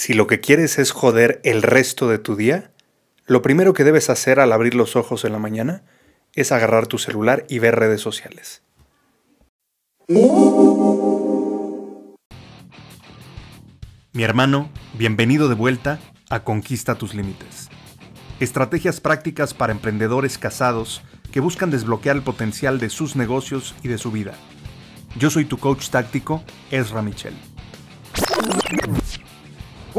Si lo que quieres es joder el resto de tu día, lo primero que debes hacer al abrir los ojos en la mañana es agarrar tu celular y ver redes sociales. Mi hermano, bienvenido de vuelta a Conquista tus Límites. Estrategias prácticas para emprendedores casados que buscan desbloquear el potencial de sus negocios y de su vida. Yo soy tu coach táctico, Ezra Michel.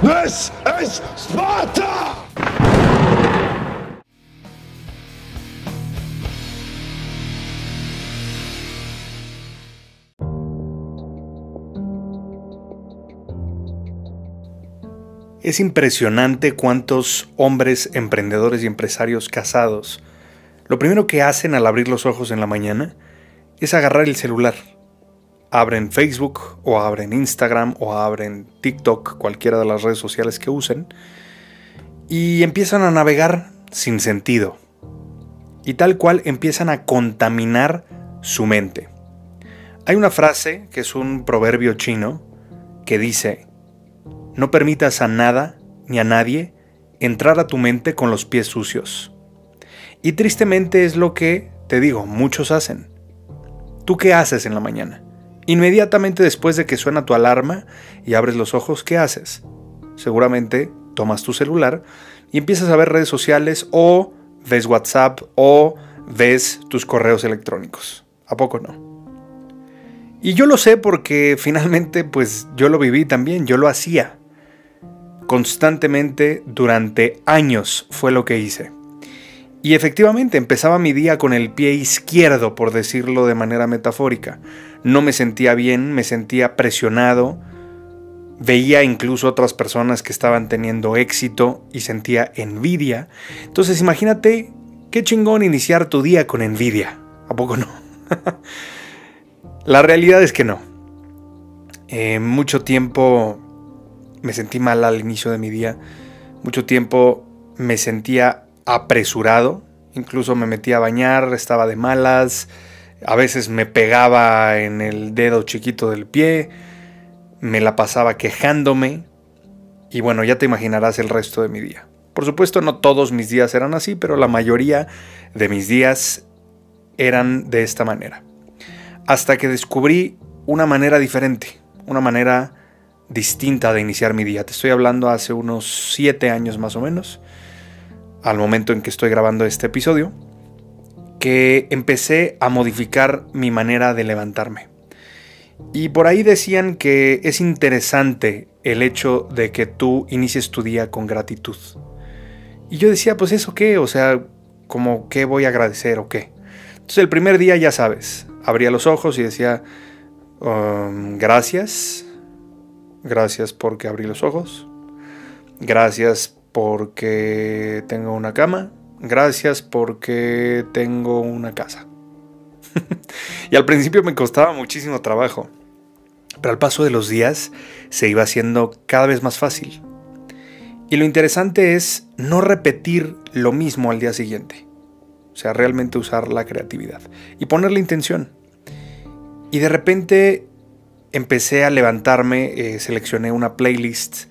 This is Sparta! Es impresionante cuántos hombres emprendedores y empresarios casados lo primero que hacen al abrir los ojos en la mañana es agarrar el celular abren Facebook o abren Instagram o abren TikTok, cualquiera de las redes sociales que usen, y empiezan a navegar sin sentido. Y tal cual empiezan a contaminar su mente. Hay una frase que es un proverbio chino que dice, no permitas a nada ni a nadie entrar a tu mente con los pies sucios. Y tristemente es lo que, te digo, muchos hacen. ¿Tú qué haces en la mañana? Inmediatamente después de que suena tu alarma y abres los ojos, ¿qué haces? Seguramente tomas tu celular y empiezas a ver redes sociales o ves WhatsApp o ves tus correos electrónicos. ¿A poco no? Y yo lo sé porque finalmente pues yo lo viví también, yo lo hacía. Constantemente durante años fue lo que hice. Y efectivamente empezaba mi día con el pie izquierdo, por decirlo de manera metafórica. No me sentía bien, me sentía presionado. Veía incluso otras personas que estaban teniendo éxito y sentía envidia. Entonces imagínate qué chingón iniciar tu día con envidia. ¿A poco no? La realidad es que no. Eh, mucho tiempo me sentí mal al inicio de mi día. Mucho tiempo me sentía apresurado, incluso me metía a bañar, estaba de malas, a veces me pegaba en el dedo chiquito del pie, me la pasaba quejándome y bueno, ya te imaginarás el resto de mi día. Por supuesto, no todos mis días eran así, pero la mayoría de mis días eran de esta manera. Hasta que descubrí una manera diferente, una manera distinta de iniciar mi día. Te estoy hablando hace unos siete años más o menos al momento en que estoy grabando este episodio, que empecé a modificar mi manera de levantarme. Y por ahí decían que es interesante el hecho de que tú inicies tu día con gratitud. Y yo decía, pues eso qué, o sea, como qué voy a agradecer o qué. Entonces el primer día ya sabes, abría los ojos y decía, um, gracias, gracias porque abrí los ojos, gracias porque tengo una cama, gracias porque tengo una casa. y al principio me costaba muchísimo trabajo, pero al paso de los días se iba haciendo cada vez más fácil. Y lo interesante es no repetir lo mismo al día siguiente. O sea, realmente usar la creatividad y ponerle intención. Y de repente empecé a levantarme, eh, seleccioné una playlist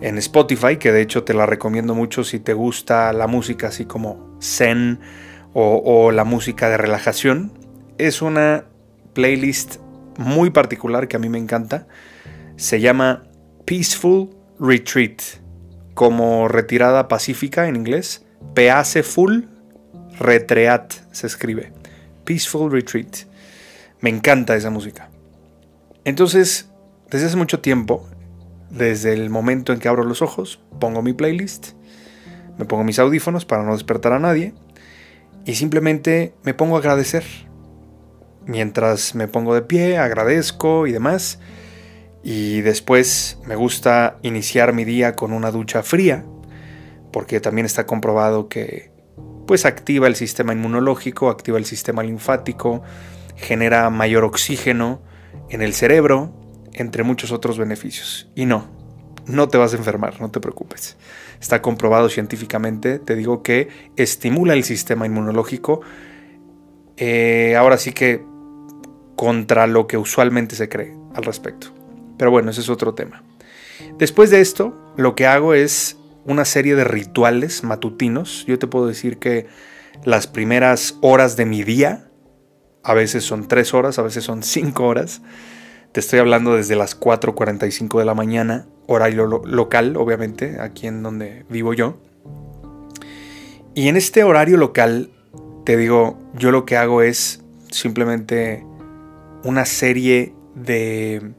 en Spotify, que de hecho te la recomiendo mucho si te gusta la música así como zen o, la música de relajación. Es una playlist muy particular que a mí me encanta. Se llama Peaceful Retreat, como retirada pacífica en inglés. Peaceful Retreat se escribe. Peaceful Retreat. Me encanta esa música. Entonces, desde hace mucho tiempo desde el momento en que abro los ojos, pongo mi playlist, me pongo mis audífonos para no despertar a nadie y simplemente me pongo a agradecer. Mientras me pongo de pie, agradezco y demás. Y después me gusta iniciar mi día con una ducha fría porque también está comprobado que pues activa el sistema inmunológico, activa el sistema linfático, genera mayor oxígeno en el cerebro, entre muchos otros beneficios. Y no, no te vas a enfermar, no te preocupes. Está comprobado científicamente, te digo que estimula el sistema inmunológico. Eh, ahora sí que contra lo que usualmente se cree al respecto. Pero bueno, ese es otro tema. Después de esto, lo que hago es una serie de rituales matutinos. Yo te puedo decir que las primeras horas de mi día, a veces son tres horas, a veces son cinco horas. Te estoy hablando desde las 4.45 de la mañana, horario local, obviamente, aquí en donde vivo yo. Y en este horario local, te digo, yo lo que hago es simplemente una serie de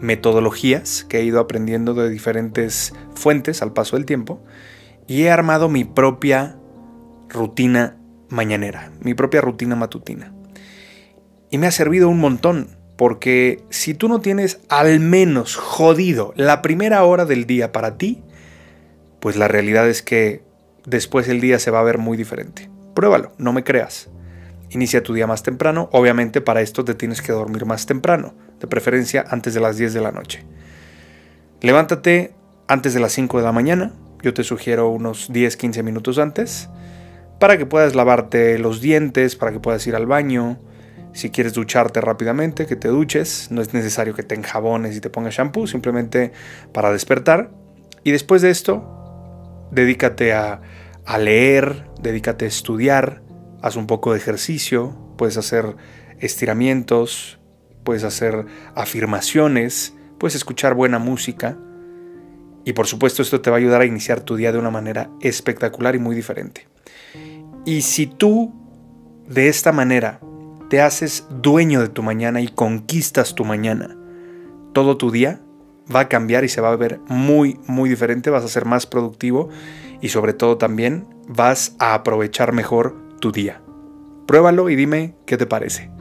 metodologías que he ido aprendiendo de diferentes fuentes al paso del tiempo y he armado mi propia rutina mañanera, mi propia rutina matutina. Y me ha servido un montón, porque si tú no tienes al menos jodido la primera hora del día para ti, pues la realidad es que después el día se va a ver muy diferente. Pruébalo, no me creas. Inicia tu día más temprano, obviamente para esto te tienes que dormir más temprano de preferencia antes de las 10 de la noche. Levántate antes de las 5 de la mañana, yo te sugiero unos 10-15 minutos antes, para que puedas lavarte los dientes, para que puedas ir al baño, si quieres ducharte rápidamente, que te duches, no es necesario que te enjabones y te pongas shampoo, simplemente para despertar. Y después de esto, dedícate a, a leer, dedícate a estudiar, haz un poco de ejercicio, puedes hacer estiramientos, puedes hacer afirmaciones, puedes escuchar buena música. Y por supuesto esto te va a ayudar a iniciar tu día de una manera espectacular y muy diferente. Y si tú de esta manera te haces dueño de tu mañana y conquistas tu mañana, todo tu día va a cambiar y se va a ver muy, muy diferente, vas a ser más productivo y sobre todo también vas a aprovechar mejor tu día. Pruébalo y dime qué te parece.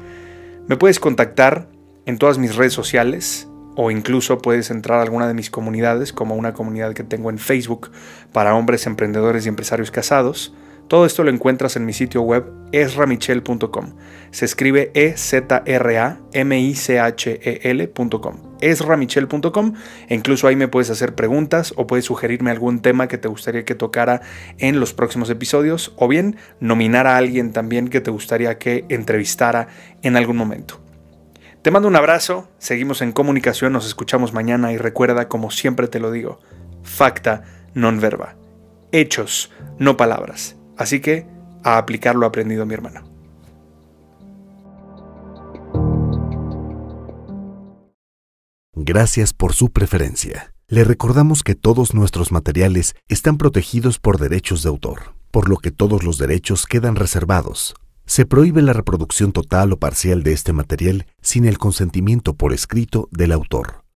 Me puedes contactar en todas mis redes sociales o incluso puedes entrar a alguna de mis comunidades, como una comunidad que tengo en Facebook para hombres emprendedores y empresarios casados. Todo esto lo encuentras en mi sitio web esramichel.com. Se escribe e z r a m i c h e l.com. esramichel.com e incluso ahí me puedes hacer preguntas o puedes sugerirme algún tema que te gustaría que tocara en los próximos episodios o bien nominar a alguien también que te gustaría que entrevistara en algún momento. Te mando un abrazo, seguimos en comunicación, nos escuchamos mañana y recuerda, como siempre te lo digo, facta non verba. Hechos, no palabras. Así que a aplicar lo aprendido mi hermano. Gracias por su preferencia. Le recordamos que todos nuestros materiales están protegidos por derechos de autor, por lo que todos los derechos quedan reservados se prohíbe la reproducción total o parcial de este material sin el consentimiento por escrito del autor.